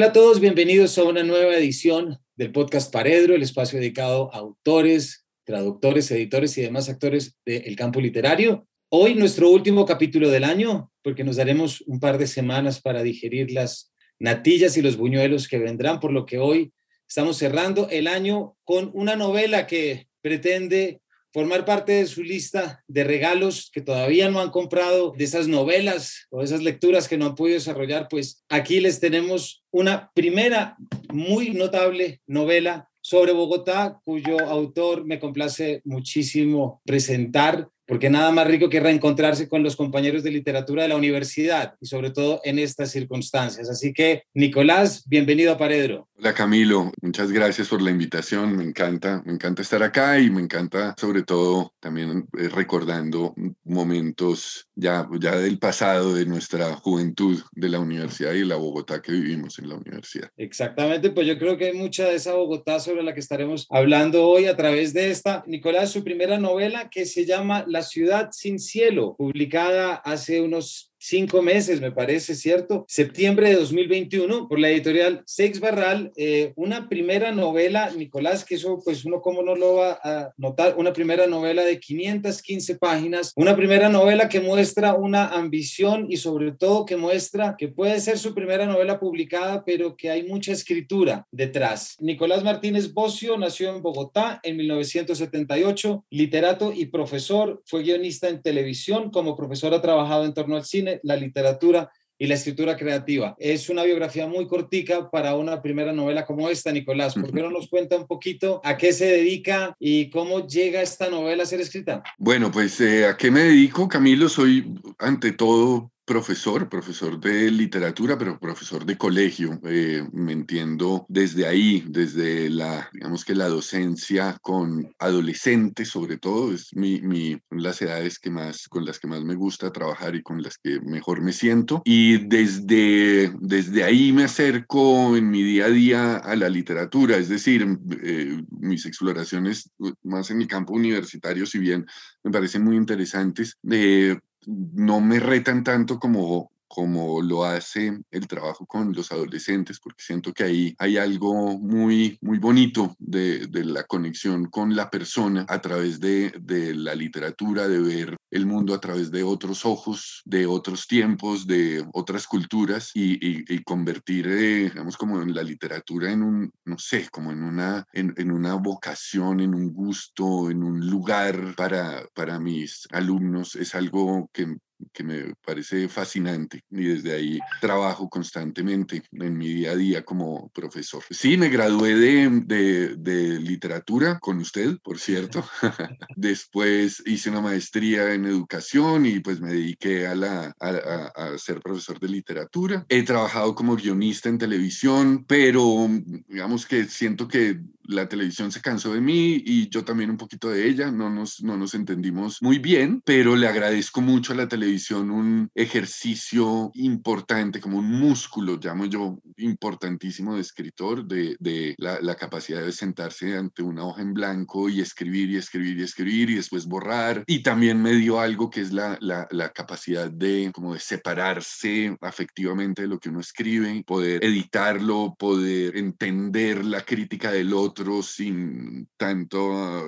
Hola a todos, bienvenidos a una nueva edición del podcast Paredro, el espacio dedicado a autores, traductores, editores y demás actores del campo literario. Hoy nuestro último capítulo del año, porque nos daremos un par de semanas para digerir las natillas y los buñuelos que vendrán, por lo que hoy estamos cerrando el año con una novela que pretende formar parte de su lista de regalos que todavía no han comprado, de esas novelas o esas lecturas que no han podido desarrollar, pues aquí les tenemos una primera muy notable novela sobre Bogotá, cuyo autor me complace muchísimo presentar porque nada más rico que reencontrarse con los compañeros de literatura de la universidad y sobre todo en estas circunstancias. Así que, Nicolás, bienvenido a Paredro. Hola Camilo, muchas gracias por la invitación, me encanta, me encanta estar acá y me encanta sobre todo también eh, recordando momentos ya, ya del pasado de nuestra juventud de la universidad y la Bogotá que vivimos en la universidad. Exactamente, pues yo creo que hay mucha de esa Bogotá sobre la que estaremos hablando hoy a través de esta, Nicolás, su primera novela que se llama La ciudad sin cielo, publicada hace unos cinco meses, me parece, ¿cierto? Septiembre de 2021, por la editorial Sex Barral, eh, una primera novela, Nicolás, que eso pues uno cómo no lo va a notar, una primera novela de 515 páginas, una primera novela que muestra una ambición y sobre todo que muestra que puede ser su primera novela publicada, pero que hay mucha escritura detrás. Nicolás Martínez Bocio nació en Bogotá en 1978, literato y profesor, fue guionista en televisión, como profesor ha trabajado en torno al cine la literatura y la escritura creativa. Es una biografía muy cortica para una primera novela como esta, Nicolás. ¿Por qué no nos cuenta un poquito a qué se dedica y cómo llega esta novela a ser escrita? Bueno, pues eh, a qué me dedico, Camilo. Soy ante todo profesor, profesor de literatura, pero profesor de colegio. Eh, me entiendo desde ahí, desde la, digamos que la docencia con adolescentes, sobre todo, es mi, mi, las edades que más, con las que más me gusta trabajar y con las que mejor me siento. Y desde, desde ahí me acerco en mi día a día a la literatura, es decir, eh, mis exploraciones más en mi campo universitario, si bien me parecen muy interesantes, de no me retan tanto como, como lo hace el trabajo con los adolescentes, porque siento que ahí hay algo muy, muy bonito de, la conexión con la persona a través de, la literatura, de ver el mundo a través de otros ojos, de otros tiempos, de otras culturas y, convertir, eh, digamos, como en la literatura en un, no sé, como en una, en, una vocación, en un gusto, en un lugar para, para mis alumnos, es algo que que me parece fascinante y desde ahí trabajo constantemente en mi día a día como profesor. Sí, me gradué de, de, literatura con usted, por cierto. Después hice una maestría en educación y pues me dediqué a, la, a, ser profesor de literatura. He trabajado como guionista en televisión, pero digamos que siento que la televisión se cansó de mí y yo también un poquito de ella, no nos, no nos entendimos muy bien, pero le agradezco mucho a la televisión un ejercicio importante, como un músculo, llamo yo, importantísimo de escritor, de, de la, la, capacidad de sentarse ante una hoja en blanco y escribir y escribir y escribir y después borrar. Y también me dio algo que es la, la, la capacidad de, como de separarse afectivamente de lo que uno escribe, poder editarlo, poder entender la crítica del otro sin tanto ah,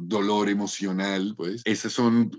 dolor emocional, pues. Esas son,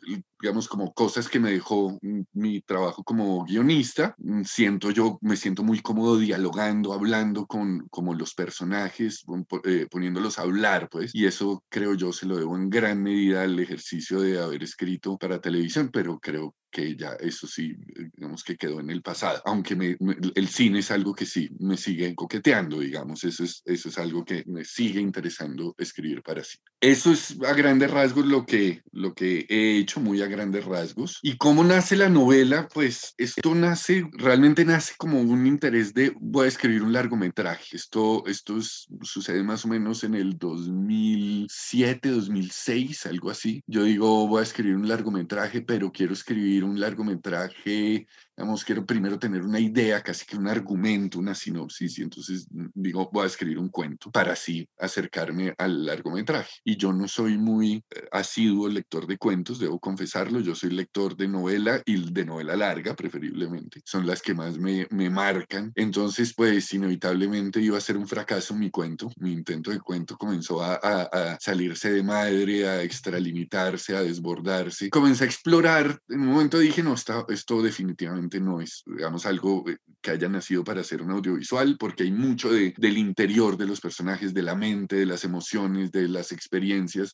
digamos, como cosas que me dejó mi trabajo como guionista. Mm, siento yo, me siento muy cómodo dialogando, hablando con como los personajes, eh, poniéndolos a hablar, pues. Y eso creo yo se lo debo en gran medida al ejercicio de haber escrito para televisión, pero creo que ya eso sí, digamos que quedó en el pasado, aunque me, el cine es algo que sí me sigue coqueteando, digamos, eso es, eso es algo que me sigue interesando escribir para sí. Eso es a grandes rasgos lo que, lo que he hecho, muy a grandes rasgos. ¿Y cómo nace la novela? Pues esto nace, realmente nace como un interés de, voy a escribir un largometraje. Esto, esto sucede más o menos en el 2007, 2006, algo así. Yo digo, voy a escribir un largometraje, pero quiero escribir un largometraje digamos, quiero primero tener una idea, casi que un argumento, una sinopsis, y entonces mm, digo, voy a escribir un cuento para así acercarme al largometraje. Y yo no soy muy eh, asiduo lector de cuentos, debo confesarlo, yo soy lector de novela y de novela larga, preferiblemente, son las que más me, me marcan. Entonces, pues inevitablemente iba a ser un fracaso mi cuento, mi intento de cuento comenzó a, a, a salirse de madre, a extralimitarse, a desbordarse. Comencé a explorar, en un momento dije, no, está, esto definitivamente no es, digamos, algo eh, que haya nacido para hacer un audiovisual, porque hay mucho de, del interior de los personajes, de la mente, de las emociones, de las experiencias,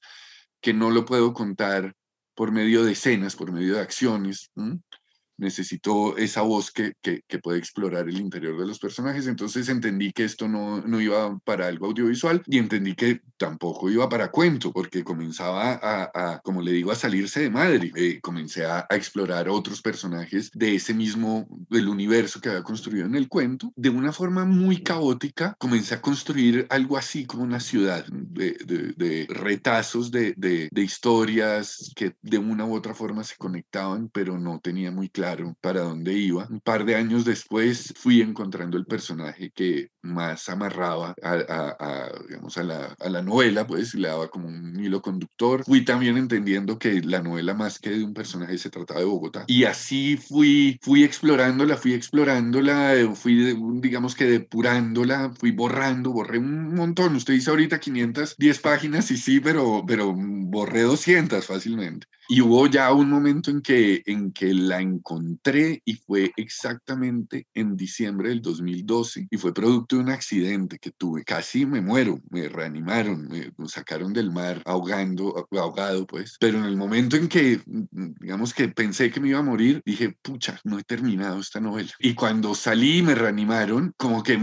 que no lo puedo contar por medio de escenas, por medio de acciones necesito esa voz que, que, puede explorar el interior de los personajes. Entonces entendí que esto no, no, iba para algo audiovisual y entendí que tampoco iba para cuento, porque comenzaba a, como le digo, a salirse de madre. Eh, comencé a, explorar otros personajes de ese mismo, del universo que había construido en el cuento. De una forma muy caótica, comencé a construir algo así como una ciudad de, de, de retazos de, de historias que de una u otra forma se conectaban, pero no tenía muy claro para dónde iba. Un par de años después fui encontrando el personaje que más amarraba a, a, digamos, a, la, a la novela, pues le daba como un hilo conductor. Fui también entendiendo que la novela más que de un personaje se trataba de Bogotá. Y así fui, fui explorándola, fui explorándola, fui, digamos que depurándola, fui borrando, borré un montón. Usted dice ahorita 510 páginas y sí, pero, pero borré 200 fácilmente. Y hubo ya un momento en que, en que la encontré y fue exactamente en diciembre del 2012 y fue producto de un accidente que tuve. Casi me muero, me reanimaron, me, sacaron del mar ahogando, ahogado pues. Pero en el momento en que, digamos que pensé que me iba a morir, dije, pucha, no he terminado esta novela. Y cuando salí y me reanimaron, como que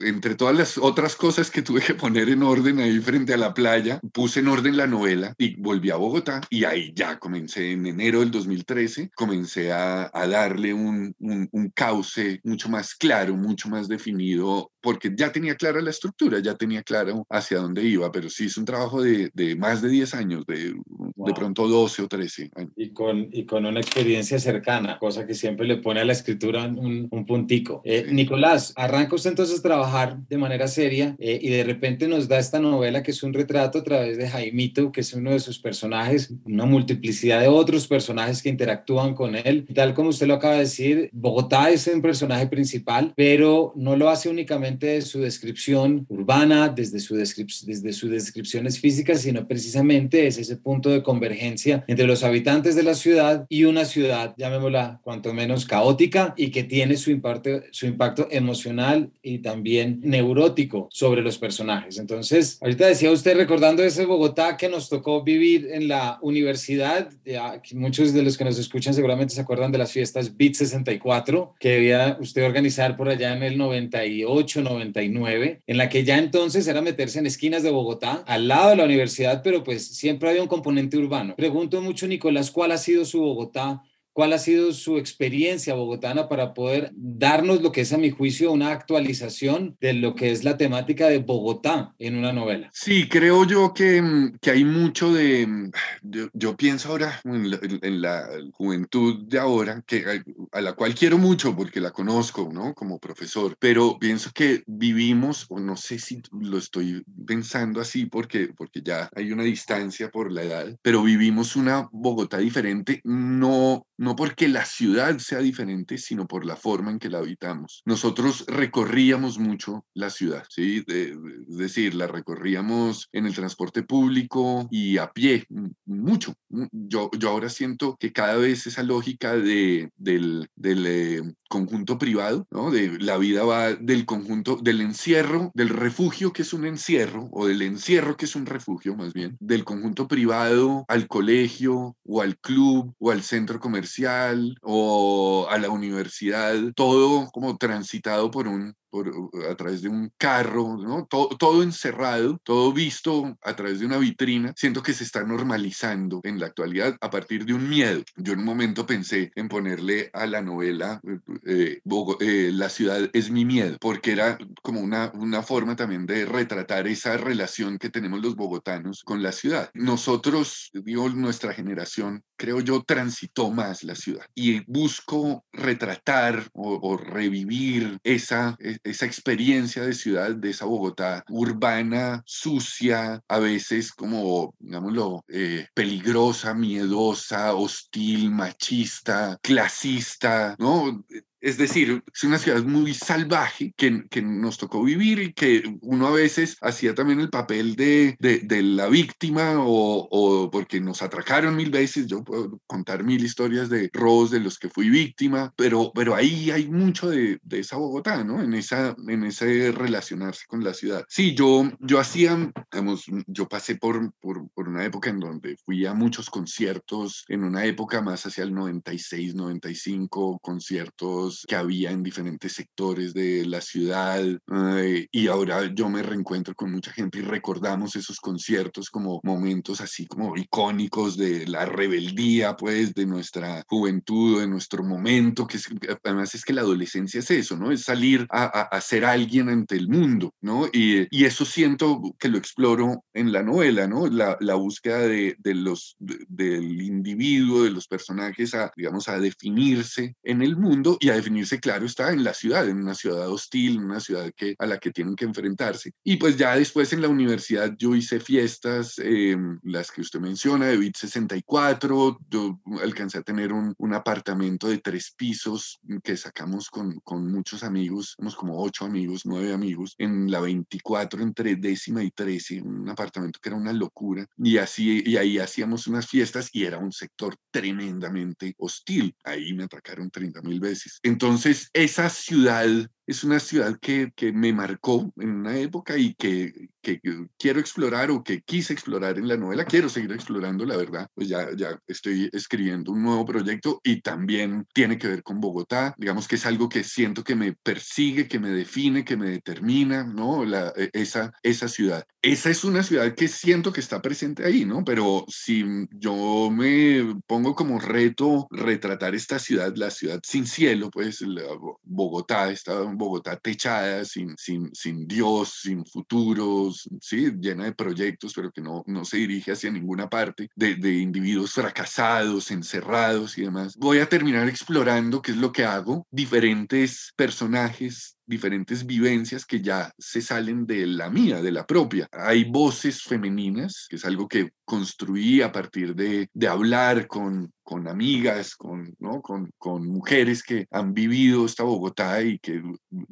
entre todas las otras cosas que tuve que poner en orden ahí frente a la playa, puse en orden la novela y volví a Bogotá y ahí ya comencé en enero del 2013, comencé a, a darle un, un, un, cauce mucho más claro, mucho más definido, porque ya tenía clara la estructura, ya tenía claro hacia dónde iba, pero sí es un trabajo de, de más de 10 años, de, de pronto 12 o 13 años. Y con, y con una experiencia cercana, cosa que siempre le pone a la escritura un, un puntico. Eh, sí. Nicolás, arranca usted entonces a trabajar de manera seria eh, y de repente nos da esta novela que es un retrato a través de Jaimito, que es uno de sus personajes, una multiplicidad de otros personajes que interactúan con él. Tal como usted lo acaba de decir, Bogotá es un personaje principal, pero no lo hace únicamente su descripción urbana, desde, su descrip desde sus descripciones físicas, sino precisamente es ese punto de convergencia entre los habitantes de la ciudad y una ciudad, llamémosla cuanto menos caótica y que tiene su impacto, su impacto emocional y también neurótico sobre los personajes. Entonces, ahorita decía usted recordando ese Bogotá que nos tocó vivir en la universidad muchos de los que nos escuchan seguramente se acuerdan de las fiestas Beat 64 que debía usted organizar por allá en el 98, 99, en la que ya entonces era meterse en esquinas de Bogotá, al lado de la universidad, pero pues siempre había un componente urbano. Pregunto mucho, Nicolás, ¿cuál ha sido su Bogotá ¿Cuál ha sido su experiencia bogotana para poder darnos lo que es, a mi juicio, una actualización de lo que es la temática de Bogotá en una novela? Sí, creo yo que, mm, que hay mucho de... Mm, yo, yo pienso ahora en la, en la, juventud de ahora, que, a la cual quiero mucho porque la conozco, ¿no? Como profesor, pero pienso que vivimos, o no sé si lo estoy pensando así porque, porque ya hay una distancia por la edad, pero vivimos una Bogotá diferente, no no porque la ciudad sea diferente, sino por la forma en que la habitamos. Nosotros recorríamos mucho la ciudad, ¿sí? De, decir, la recorríamos en el transporte público y a pie, mucho. Yo, yo ahora siento que cada vez esa lógica de, del, del eh, conjunto privado, ¿no? De la vida va del conjunto, del encierro, del refugio que es un encierro, o del encierro que es un refugio más bien, del conjunto privado al colegio o al club o al centro comercial o a la universidad, todo como transitado por un por, a través de un carro, ¿no? Todo, todo encerrado, todo visto a través de una vitrina, siento que se está normalizando en la actualidad a partir de un miedo. Yo en un momento pensé en ponerle a la novela eh, eh, La ciudad es mi miedo, porque era como una, una forma también de retratar esa relación que tenemos los bogotanos con la ciudad. Nosotros, digo, nuestra generación, creo yo, transitó más la ciudad y busco retratar o, revivir esa, e, esa experiencia de ciudad, de esa Bogotá urbana, sucia, a veces como, digámoslo, eh, peligrosa, miedosa, hostil, machista, clasista, ¿no? Es decir, es una ciudad muy salvaje que, que, nos tocó vivir que uno a veces hacía también el papel de, de, la víctima o, o, porque nos atracaron mil veces. Yo puedo contar mil historias de robos de los que fui víctima, pero, pero ahí hay mucho de, de esa Bogotá, ¿no? En, esa, en ese relacionarse con la ciudad. Sí, yo, yo hacía, digamos, yo pasé por, por, por una época en donde fui a muchos conciertos, en una época más hacia el 96, 95, conciertos que había en diferentes sectores de la ciudad y ahora yo me reencuentro con mucha gente y recordamos esos conciertos como momentos así como icónicos de la rebeldía pues de nuestra juventud, de nuestro momento, que además es que la adolescencia es eso, ¿no? Es salir a, a, ser alguien ante el mundo, ¿no? Y, y, eso siento que lo exploro en la novela, ¿no? La, la búsqueda de, de los, del individuo, de los personajes a, digamos, a definirse en el mundo y a definirse, claro, está en la ciudad, en una ciudad hostil, en una ciudad que, a la que tienen que enfrentarse. Y pues ya después en la universidad yo hice fiestas, em, las que usted menciona, de BIT 64, yo alcancé a tener un, un, apartamento de tres pisos que sacamos con, con muchos amigos, somos como ocho amigos, nueve amigos, en la 24 entre décima y trece, un apartamento que era una locura. Y así, y ahí hacíamos unas fiestas y era un sector tremendamente hostil. Ahí me atacaron 30 mil veces. Entonces, esa ciudad es una ciudad que, que, me marcó en una época y que, que, quiero explorar o que quise explorar en la novela. Quiero seguir explorando, la verdad. Pues ya, ya estoy escribiendo un nuevo proyecto y también tiene que ver con Bogotá. Digamos que es algo que siento que me persigue, que me define, que me determina, ¿no? La, e, esa, esa ciudad. Esa es una ciudad que siento que está presente ahí, ¿no? Pero si yo me pongo como reto retratar esta ciudad, la ciudad sin cielo, pues Bogotá, esta Bogotá techada, sin, sin, sin Dios, sin futuros, ¿sí? llena de proyectos, pero que no, no se dirige hacia ninguna parte, de, de individuos fracasados, encerrados y demás. Voy a terminar explorando qué es lo que hago, diferentes personajes diferentes vivencias que ya se salen de la mía, de la propia. Hay voces femeninas, que es algo que construí a partir de, de hablar con, con amigas, con, ¿no? con, con mujeres que han vivido esta Bogotá y que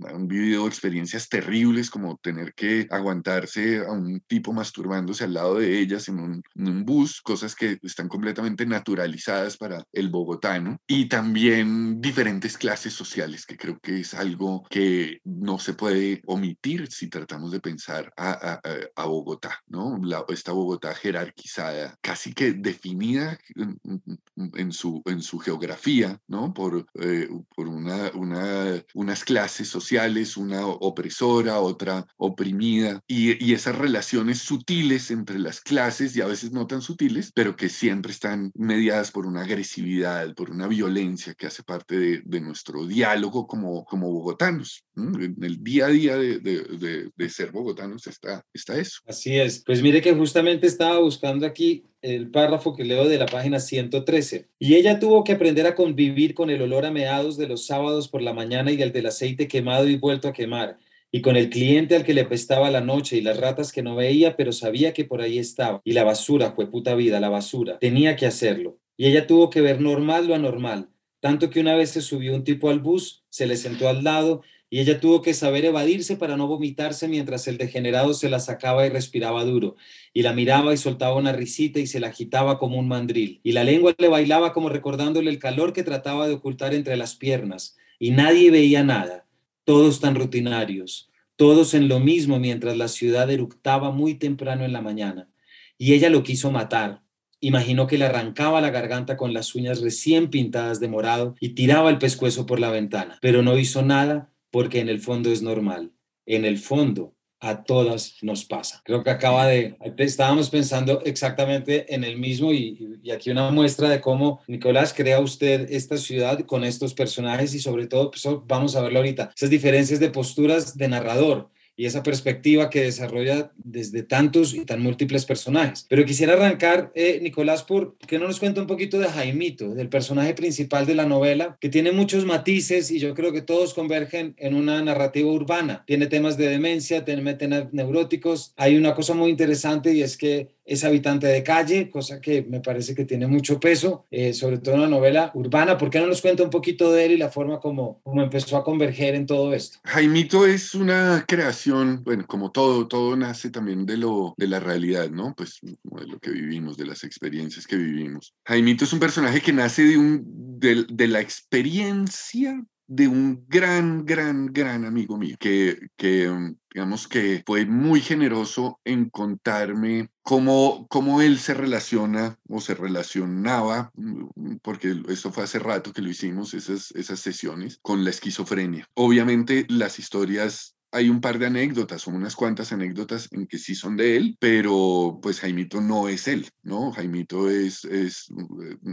han vivido experiencias terribles como tener que aguantarse a un tipo masturbándose al lado de ellas en un, en un bus, cosas que están completamente naturalizadas para el bogotano. Y también diferentes clases sociales, que creo que es algo que no se puede omitir si tratamos de pensar a, a, Bogotá, ¿no? esta Bogotá jerarquizada, casi que definida en, su, en su geografía, ¿no? Por, eh, por una, una, unas clases sociales, una opresora, otra oprimida, y, y esas relaciones sutiles entre las clases, y a veces no tan sutiles, pero que siempre están mediadas por una agresividad, por una violencia que hace parte de, de nuestro diálogo como, como bogotanos. En el día a día de, de, de, ser bogotanos está, está eso. Así es. Pues mire que justamente estaba buscando aquí el párrafo que leo de la página 113. Y ella tuvo que aprender a convivir con el olor a meados de los sábados por la mañana y el del aceite quemado y vuelto a quemar, y con el cliente al que le pestaba la noche y las ratas que no veía, pero sabía que por ahí estaba. Y la basura, fue puta vida, la basura. Tenía que hacerlo. Y ella tuvo que ver normal lo anormal. Tanto que una vez se subió un tipo al bus, se le sentó al lado y ella tuvo que saber evadirse para no vomitarse mientras el degenerado se la sacaba y respiraba duro, y la miraba y soltaba una risita y se la agitaba como un mandril, y la lengua le bailaba como recordándole el calor que trataba de ocultar entre las piernas, y nadie veía nada, todos tan rutinarios, todos en lo mismo mientras la ciudad eructaba muy temprano en la mañana, y ella lo quiso matar, Imaginó que le arrancaba la garganta con las uñas recién pintadas de morado y tiraba el pescuezo por la ventana, pero no hizo nada porque en el fondo es normal. En el fondo a todas nos pasa. Creo que acaba de, estábamos pensando exactamente en el mismo y, aquí una muestra de cómo Nicolás crea usted esta ciudad con estos personajes y sobre todo, pues, vamos a verlo ahorita, esas diferencias de posturas de narrador y esa perspectiva que desarrolla desde tantos y tan múltiples personajes. Pero quisiera arrancar, eh, Nicolás, por que no nos cuenta un poquito de Jaimito, del personaje principal de la novela, que tiene muchos matices y yo creo que todos convergen en una narrativa urbana. Tiene temas de demencia, tiene temas neuróticos. Hay una cosa muy interesante y es que es habitante de calle, cosa que me parece que tiene mucho peso, eh, sobre todo en la novela urbana. ¿Por qué no nos cuenta un poquito de él y la forma como, como empezó a converger en todo esto? Jaimito es una creación, bueno, como todo, todo nace también de, lo, de la realidad, ¿no? Pues de lo que vivimos, de las experiencias que vivimos. Jaimito es un personaje que nace de, un, de, de la experiencia de un gran, gran, gran amigo mío, que, que digamos que fue muy generoso en contarme cómo, cómo él se relaciona o se relacionaba, mm, porque eso fue hace rato que lo hicimos, esas, esas sesiones, con la esquizofrenia. Obviamente las historias hay un par de anécdotas, son unas cuantas anécdotas en que sí son de él, pero pues Jaimito no es él, ¿no? Jaimito es, es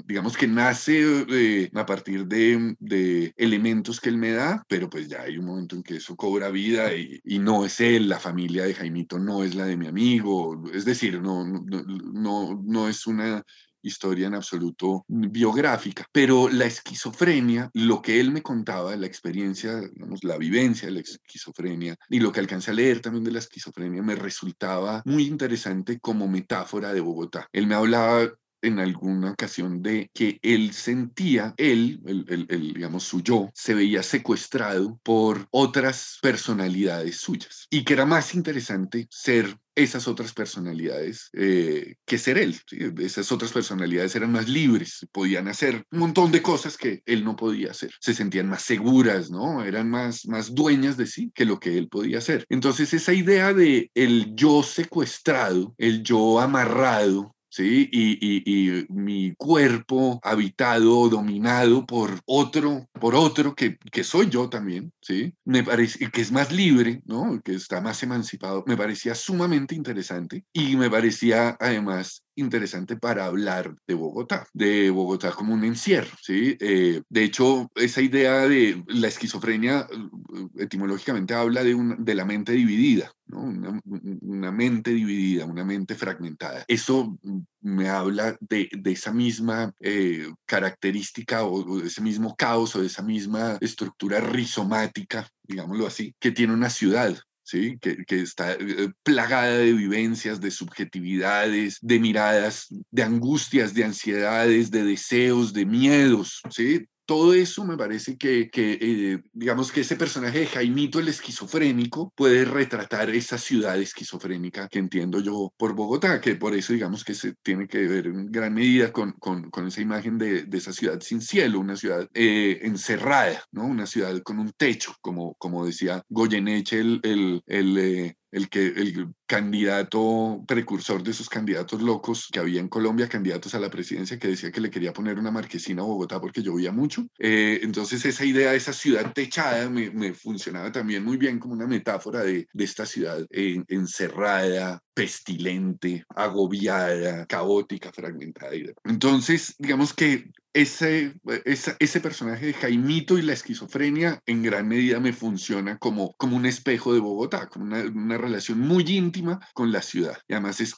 digamos que nace eh, a partir de, de, elementos que él me da, pero pues ya hay un momento en que eso cobra vida y, no es él, la familia de Jaimito no es la de mi amigo, es decir, no, no, no es una historia en absoluto biográfica, pero la esquizofrenia, lo que él me contaba, la experiencia, la vivencia de la esquizofrenia y lo que alcancé a leer también de la esquizofrenia me resultaba muy interesante como metáfora de Bogotá. Él me hablaba en alguna ocasión de que él sentía, él, el, el, digamos, su yo, se veía secuestrado por otras personalidades suyas y que era más interesante ser esas otras personalidades eh, que ser él. Esas otras personalidades eran más libres, podían hacer un montón de cosas que él no podía hacer. Se sentían más seguras, ¿no? Eran más, más dueñas de sí que lo que él podía hacer. Entonces esa idea de el yo secuestrado, el yo amarrado, ¿sí? Y, mi cuerpo habitado, dominado por otro, por otro que, que soy yo también, ¿sí? Me parece que es más libre, ¿no? Que está más emancipado, me parecía sumamente interesante y me parecía además interesante para hablar de Bogotá, de Bogotá como un encierro, ¿sí? Eh, de hecho, esa idea de la esquizofrenia eh, etimológicamente habla de, de la mente dividida, ¿no? Una, mente dividida, una mente fragmentada. Eso me habla de, de esa misma eh, característica o, de ese mismo caos o de esa misma estructura rizomática, digámoslo así, que tiene una ciudad, ¿sí? Que, que, está eh, plagada de vivencias, de subjetividades, de miradas, de angustias, de ansiedades, de deseos, de miedos, ¿sí? Todo eso me parece que, eh, digamos que ese personaje de Jaimito el esquizofrénico puede retratar esa ciudad esquizofrénica que entiendo yo por Bogotá, que por eso digamos que se tiene que ver en gran medida con, con, con esa imagen de, de, esa ciudad sin cielo, una ciudad eh, encerrada, ¿no? Una ciudad con un techo, como, como decía Goyeneche, el, el, el eh, el, que, el candidato precursor de esos candidatos locos que había en Colombia, candidatos a la presidencia, que decía que le quería poner una marquesina a Bogotá porque llovía mucho. Eh, entonces esa idea de esa ciudad techada me, funcionaba también muy bien como una metáfora de, de esta ciudad encerrada, pestilente, agobiada, caótica, fragmentada. Entonces, digamos que ese, ese, personaje de Jaimito y la esquizofrenia en gran medida me funciona como, como un espejo de Bogotá, como una, una relación muy íntima con la ciudad. Y además es,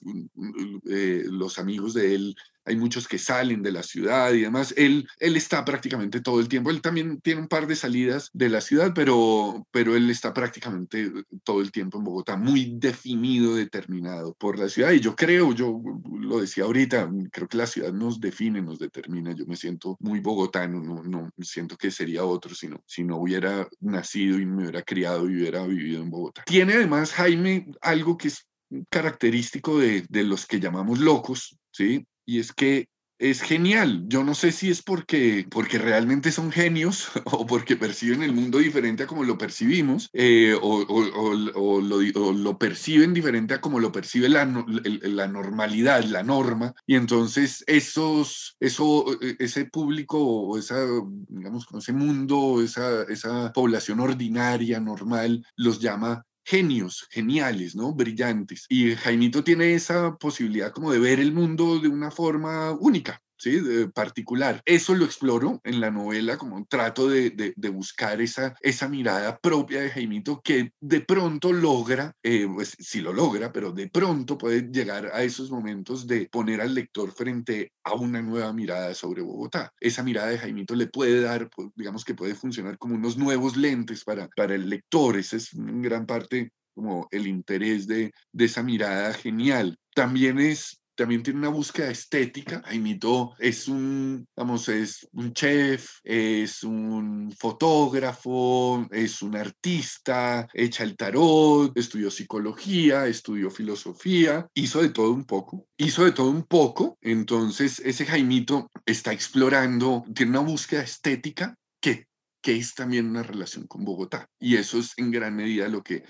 eh, los amigos de él hay muchos que salen de la ciudad y demás. Él, él está prácticamente todo el tiempo. Él también tiene un par de salidas de la ciudad, pero, pero él está prácticamente todo el tiempo en Bogotá, muy definido, determinado por la ciudad. Y yo creo, yo lo decía ahorita, creo que la ciudad nos define, nos determina. Yo me siento muy bogotano, no, no siento que sería otro si no, si no hubiera nacido y me hubiera criado y hubiera vivido en Bogotá. Tiene además Jaime algo que es característico de, de los que llamamos locos, ¿sí? Y es que es genial. Yo no sé si es porque, porque realmente son genios o porque perciben el mundo diferente a como lo percibimos eh, o, o, lo, perciben diferente a como lo percibe la, la, normalidad, la norma. Y entonces esos, eso, ese público o esa, digamos, ese mundo, esa, esa población ordinaria, normal, los llama genios, geniales, ¿no? Brillantes. Y Jaimito tiene esa posibilidad como de ver el mundo de una forma única. ¿Sí? particular. Eso lo exploro en la novela, como trato de, de, buscar esa, esa mirada propia de Jaimito que de pronto logra, eh, pues sí lo logra, pero de pronto puede llegar a esos momentos de poner al lector frente a una nueva mirada sobre Bogotá. Esa mirada de Jaimito le puede dar, pues, digamos que puede funcionar como unos nuevos lentes para, para el lector. Ese es en gran parte como el interés de, de esa mirada genial. También es también tiene una búsqueda estética. Jaimito es un, vamos, es un chef, es un fotógrafo, es un artista, echa el tarot, estudió psicología, estudió filosofía, hizo de todo un poco, hizo de todo un poco. Entonces, ese Jaimito está explorando, tiene una búsqueda estética que, que es también una relación con Bogotá. Y eso es en gran medida lo que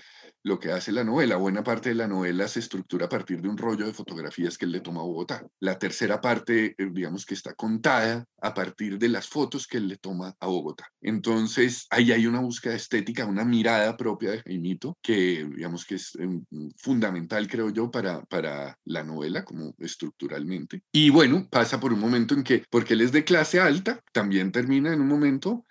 lo que hace la novela. Buena parte de la novela se estructura a partir de un rollo de fotografías que él le toma a Bogotá. La tercera parte, eh, digamos que está contada a partir de las fotos que él le toma a Bogotá. Entonces, ahí hay una búsqueda estética, una mirada propia de Jaimito, que digamos que es em, fundamental, creo yo, para, para la novela, como estructuralmente. Y bueno, pasa por un momento en que, porque él es de clase alta, también termina en un momento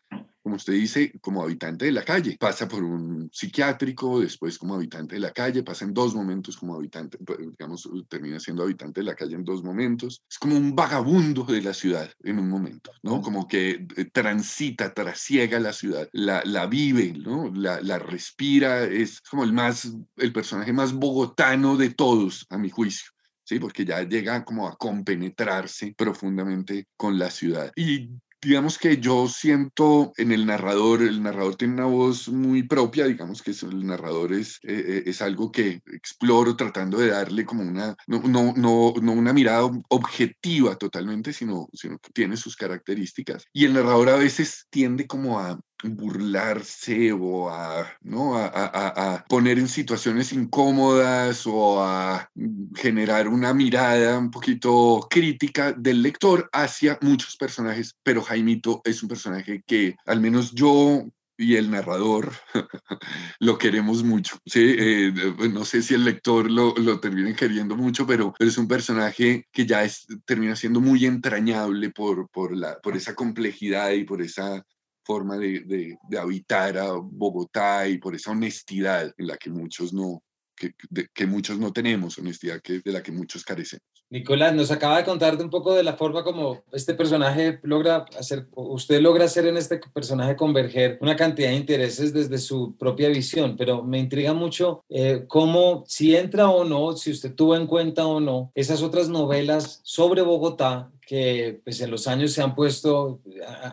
como usted dice, como habitante de la calle. Pasa por un psiquiátrico, después como habitante de la calle, pasa en dos momentos como habitante, pues, digamos, termina siendo habitante de la calle en dos momentos. Es como un vagabundo de la ciudad en un momento, ¿no? Como que eh, transita, trasiega la ciudad, la, la vive, ¿no? La, la respira, es como el más, el personaje más bogotano de todos, a mi juicio. ¿sí? Porque ya llega como a compenetrarse profundamente con la ciudad. Y digamos que yo siento en el narrador, el narrador tiene una voz muy propia, digamos que el narrador es, eh, es algo que exploro tratando de darle como una, no, no, no, no, una mirada objetiva totalmente, sino, sino que tiene sus características. Y el narrador a veces tiende como a burlarse o a, ¿no? A, a, a, poner en situaciones incómodas o a generar una mirada un poquito crítica del lector hacia muchos personajes, pero Jaimito es un personaje que al menos yo y el narrador lo queremos mucho. ¿sí? Eh, pues no sé si el lector lo, lo termine queriendo mucho, pero, pero, es un personaje que ya es, termina siendo muy entrañable por, por, la, por esa complejidad y por esa forma de, habitar a Bogotá y por esa honestidad en la que muchos no, que, que muchos no tenemos, honestidad que, de la que muchos carecemos. Nicolás, nos acaba de contarte un poco de la forma como este personaje logra hacer, usted logra hacer en este personaje converger una cantidad de intereses desde su propia visión, pero me intriga mucho eh, cómo, si entra o no, si usted tuvo en cuenta o no, esas otras novelas sobre Bogotá que pues, en los años se han puesto,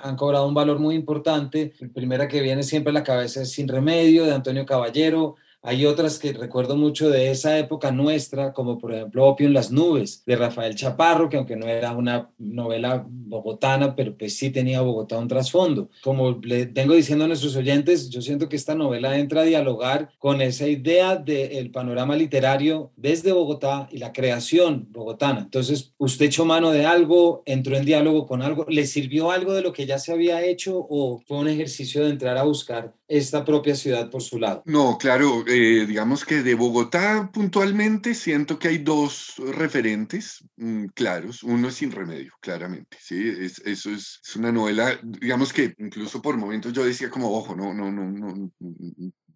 han cobrado un valor muy importante. La primera que viene siempre a la cabeza es Sin Remedio, de Antonio Caballero, hay otras que recuerdo mucho de esa época nuestra, como por ejemplo Opio en las nubes, de Rafael Chaparro, que aunque no era una novela bogotana, pero pues sí tenía Bogotá un trasfondo. Como le tengo diciendo a nuestros oyentes, yo siento que esta novela entra a dialogar con esa idea del panorama literario desde Bogotá y la creación bogotana. Entonces, usted echó mano de algo, entró en diálogo con algo, ¿le sirvió algo de lo que ya se había hecho o fue un ejercicio de entrar a buscar esta propia ciudad por su lado? No, claro, eh, digamos que de Bogotá puntualmente siento que hay dos referentes mm, claros. Uno es Sin Remedio, claramente, ¿sí? Es, eso es, es, una novela, digamos que incluso por momentos yo decía como, ojo, no, no, no, no,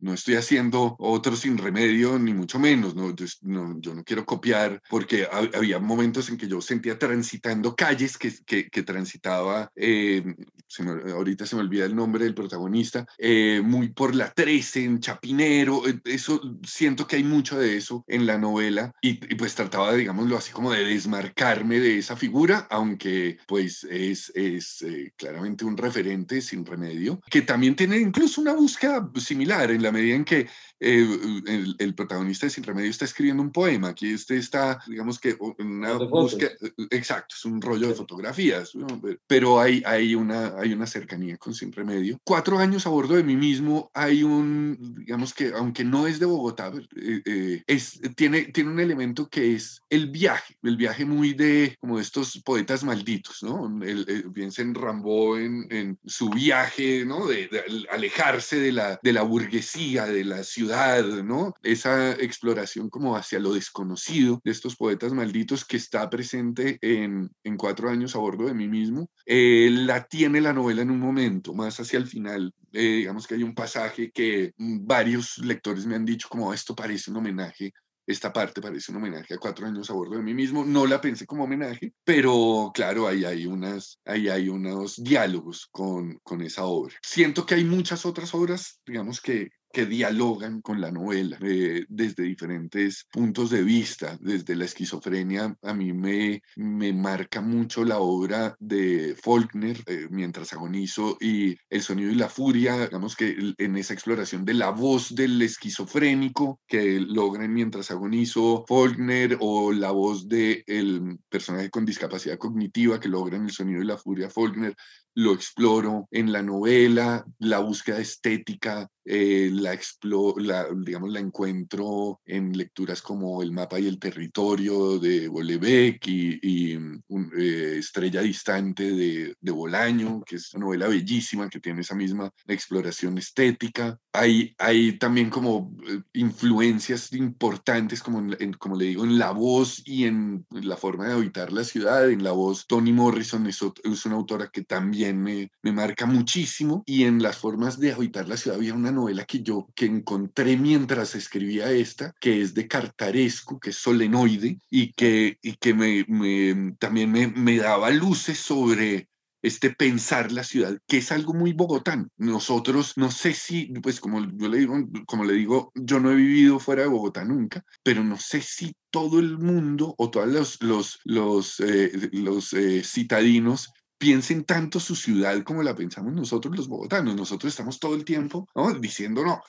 no estoy haciendo otro sin remedio, ni mucho menos, no, yo no quiero copiar, porque había momentos en que yo sentía transitando calles que, que, transitaba, eh, ahorita se me olvida el nombre del protagonista, eh, muy por la 13, en Chapinero, eh, eso, siento que hay mucho de eso en la novela, y, pues trataba, digámoslo así, como de desmarcarme de esa figura, aunque pues es, es claramente un referente sin remedio, que también tiene incluso una búsqueda similar en la la medida en que eh, el, protagonista de Sin Remedio está escribiendo un poema, aquí este está, digamos que una búsqueda, exacto, es un rollo de fotografías, pero hay, hay, una, hay una cercanía con Sin Remedio. Cuatro años a bordo de mí mismo, hay un, digamos que, aunque no es de Bogotá, eh, eh, es, tiene, tiene un elemento que es el viaje, el viaje muy de, como de estos poetas malditos, ¿no? El, el, piensa en Rambo en, en, su viaje, ¿no? De, de alejarse de la, de la burguesía, de la ciudad ¿no? Esa exploración como hacia lo desconocido de estos poetas malditos que está presente en, en Cuatro años a bordo de mí mismo, eh, la tiene la novela en un momento, más hacia el final. Eh, digamos que hay un pasaje que varios lectores me han dicho como esto parece un homenaje esta parte parece un homenaje a cuatro años a bordo de mí mismo. No la pensé como homenaje, pero claro, ahí hay, unas, ahí hay unos diálogos con, con esa obra. Siento que hay muchas otras obras, digamos, que, que dialogan con la novela eh, desde diferentes puntos de vista. Desde la esquizofrenia, a mí me, me marca mucho la obra de Faulkner, eh, Mientras agonizo, y El sonido y la furia, digamos que en esa exploración de la voz del esquizofrénico que logran Mientras agonizo Faulkner, o la voz del el personaje con discapacidad cognitiva que logran El sonido y la furia Faulkner, lo exploro en la novela, la búsqueda estética, eh, la, la, digamos, la encuentro en lecturas como El mapa y el territorio de Bolebec y, eh, Estrella distante de, de, Bolaño, que es una novela bellísima que tiene esa misma exploración estética. Hay, hay también como eh, influencias importantes, como, como le digo, en la voz y en la forma de habitar la ciudad. En la voz, Toni Morrison es, es una autora que también me, marca muchísimo y en las formas de habitar la ciudad había una novela que yo que encontré mientras escribía esta, que es de Cartarescu, que es solenoide y que, y que me, también me, me daba luces sobre este pensar la ciudad, que es algo muy bogotano. Nosotros, no sé si, pues como yo le digo, como le digo, yo no he vivido fuera de Bogotá nunca, pero no sé si todo el mundo o todos los, los, los, eh, los eh, citadinos piensen tanto su ciudad como la pensamos nosotros los bogotanos. Nosotros estamos todo el tiempo diciendo, no,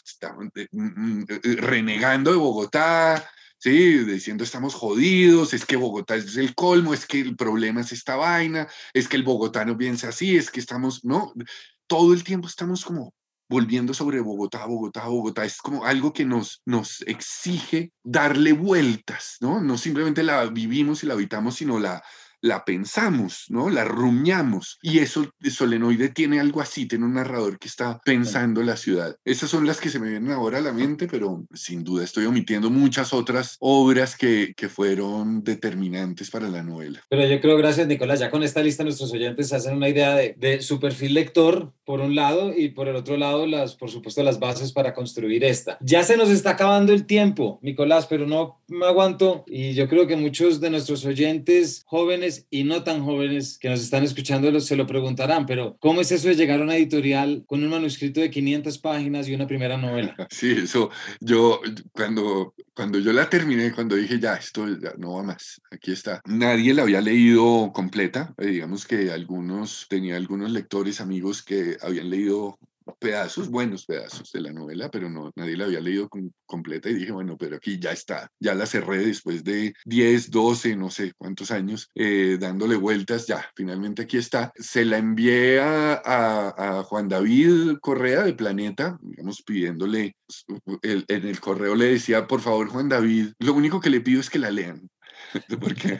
eh, mm, mm, eh, eh, renegando de Bogotá, ¿sí? Diciendo estamos jodidos, es que Bogotá es el colmo, es que el problema es esta vaina, es que el bogotano piensa así, es que estamos, ¿no? Todo el tiempo estamos como volviendo sobre Bogotá, Bogotá, Bogotá. Es como algo que nos, nos exige darle vueltas, ¿no? No simplemente la vivimos y la habitamos, sino la, la pensamos, ¿no? La rumiamos. Y eso, Solenoide tiene algo así, tiene un narrador que está pensando la ciudad. Esas son las que se me vienen ahora a la mente, pero sin duda estoy omitiendo muchas otras obras que, que fueron determinantes para la novela. Pero yo creo, gracias Nicolás, ya con esta lista nuestros oyentes hacen una idea de, de su perfil lector, por un lado, y por el otro lado, las, por supuesto, las bases para construir esta. Ya se nos está acabando el tiempo, Nicolás, pero no me aguanto y yo creo que muchos de nuestros oyentes jóvenes y no tan jóvenes que nos están escuchando se lo preguntarán, pero ¿cómo es eso de llegar a una editorial con un manuscrito de 500 páginas y una primera novela? Sí, eso, yo cuando, cuando yo la terminé, cuando dije ya, esto ya no va más, aquí está, nadie la había leído completa, eh, digamos que algunos, tenía algunos lectores, amigos que habían leído pedazos, buenos pedazos de la novela, pero no, nadie la había leído completa y dije, bueno, pero aquí ya está, ya la cerré después de 10, 12, no sé cuántos años, eh, dándole vueltas, ya, finalmente aquí está. Se la envié a, Juan David Correa de Planeta, digamos, pidiéndole, en el correo le decía, por favor, Juan David, lo único que le pido es que la lean, porque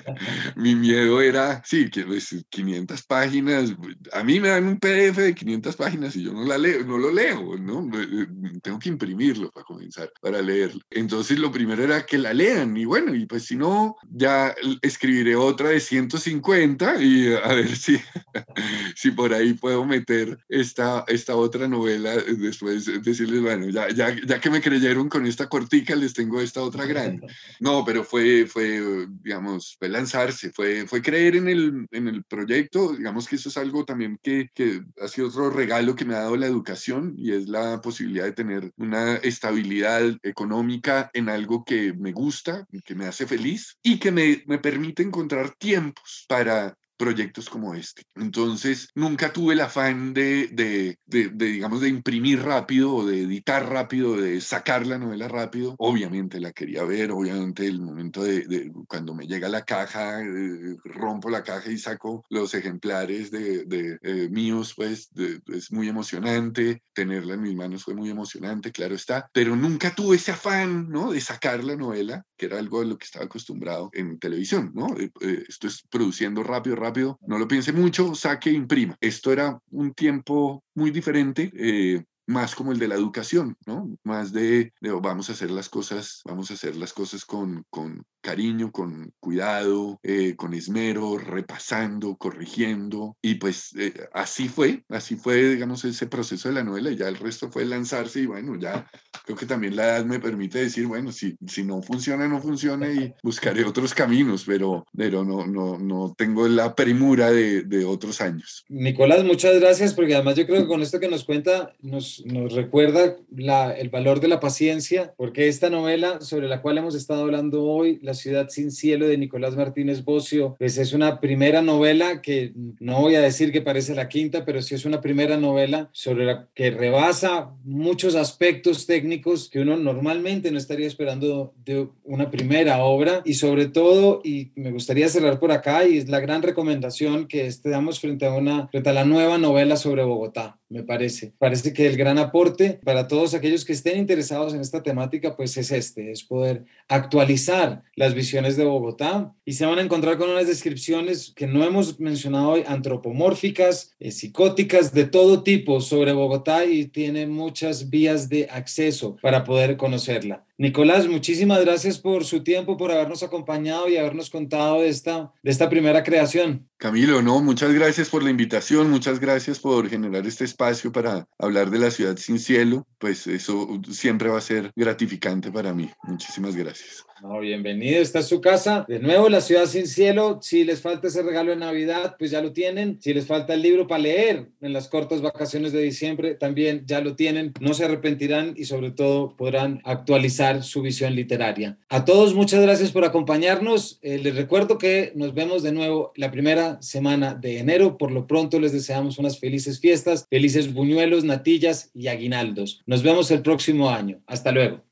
mi miedo era, sí, que 500 páginas, a mí me dan un PDF de 500 páginas y yo no, la leo, no lo leo, ¿no? Eh, tengo que imprimirlo para comenzar, para leerlo. Entonces lo primero era que la lean y bueno, y pues si no, ya escribiré otra de 150 y a ver si, si por ahí puedo meter esta, esta otra novela, después decirles, bueno, ya, ya, ya que me creyeron con esta cortica, les tengo esta otra grande. No, pero fue, fue digamos, fue lanzarse, fue, fue creer en el, en el proyecto. Digamos que eso es algo también que, que ha sido otro regalo que me ha dado la educación y es la posibilidad de tener una estabilidad económica en algo que me gusta, que me hace feliz y que me, me permite encontrar tiempos para proyectos como este. Entonces, nunca tuve el afán de, de, de, digamos, de imprimir rápido o de editar rápido, de sacar la novela rápido. Obviamente la quería ver, obviamente el momento de, cuando me llega la caja, eh, rompo la caja y saco los ejemplares de, eh, míos, pues es muy emocionante. Tenerla en mis manos fue muy emocionante, claro está, pero nunca tuve ese afán, ¿no? De sacar la novela, que era algo a lo que estaba acostumbrado en televisión, ¿no? Eh, esto es produciendo rápido, rápido, no lo piense mucho, saque, imprima. Esto era un tiempo muy diferente. Eh, más como el de la educación, ¿no? Más de, vamos a hacer las cosas, vamos a hacer las cosas con, cariño, con cuidado, eh, con esmero, repasando, corrigiendo. Y pues eh, así fue, así fue, digamos, ese proceso de la novela. Y ya el resto fue lanzarse y bueno, ya creo que también la edad me permite decir, bueno, si, si no funciona, no funciona y buscaré otros caminos, pero, pero no, no, no tengo la premura de, de otros años. Nicolás, muchas gracias, porque además yo creo que con esto que nos cuenta nos, nos recuerda la, el valor de la paciencia, porque esta novela sobre la cual hemos estado hablando hoy, la ciudad sin cielo de Nicolás Martínez Bocio, pues es una primera novela que no voy a decir que parece la quinta, pero sí es una primera novela sobre la que rebasa muchos aspectos técnicos que uno normalmente no estaría esperando de una primera obra y sobre todo, y me gustaría cerrar por acá, y es la gran recomendación que estamos frente a una, frente a la nueva novela sobre Bogotá, me parece. Parece que el gran aporte para todos aquellos que estén interesados en esta temática, pues es este, es poder actualizar las visiones de Bogotá y se van a encontrar con unas descripciones que no hemos mencionado hoy, antropomórficas, eh, psicóticas, de todo tipo sobre Bogotá y tiene muchas vías de acceso para poder conocerla. Nicolás, muchísimas gracias por su tiempo, por habernos acompañado y habernos contado de esta, esta primera creación. Camilo, no, muchas gracias por la invitación, muchas gracias por generar este espacio para hablar de la ciudad sin cielo, pues eso siempre va a ser gratificante para mí. Muchísimas gracias. No, bienvenido, esta es su casa. De nuevo, La Ciudad Sin Cielo. Si les falta ese regalo de Navidad, pues ya lo tienen. Si les falta el libro para leer en las cortas vacaciones de diciembre, también ya lo tienen. No se arrepentirán y sobre todo podrán actualizar su visión literaria. A todos, muchas gracias por acompañarnos. Eh, les recuerdo que nos vemos de nuevo la primera semana de enero. Por lo pronto les deseamos unas felices fiestas, felices buñuelos, natillas y aguinaldos. Nos vemos el próximo año. Hasta luego.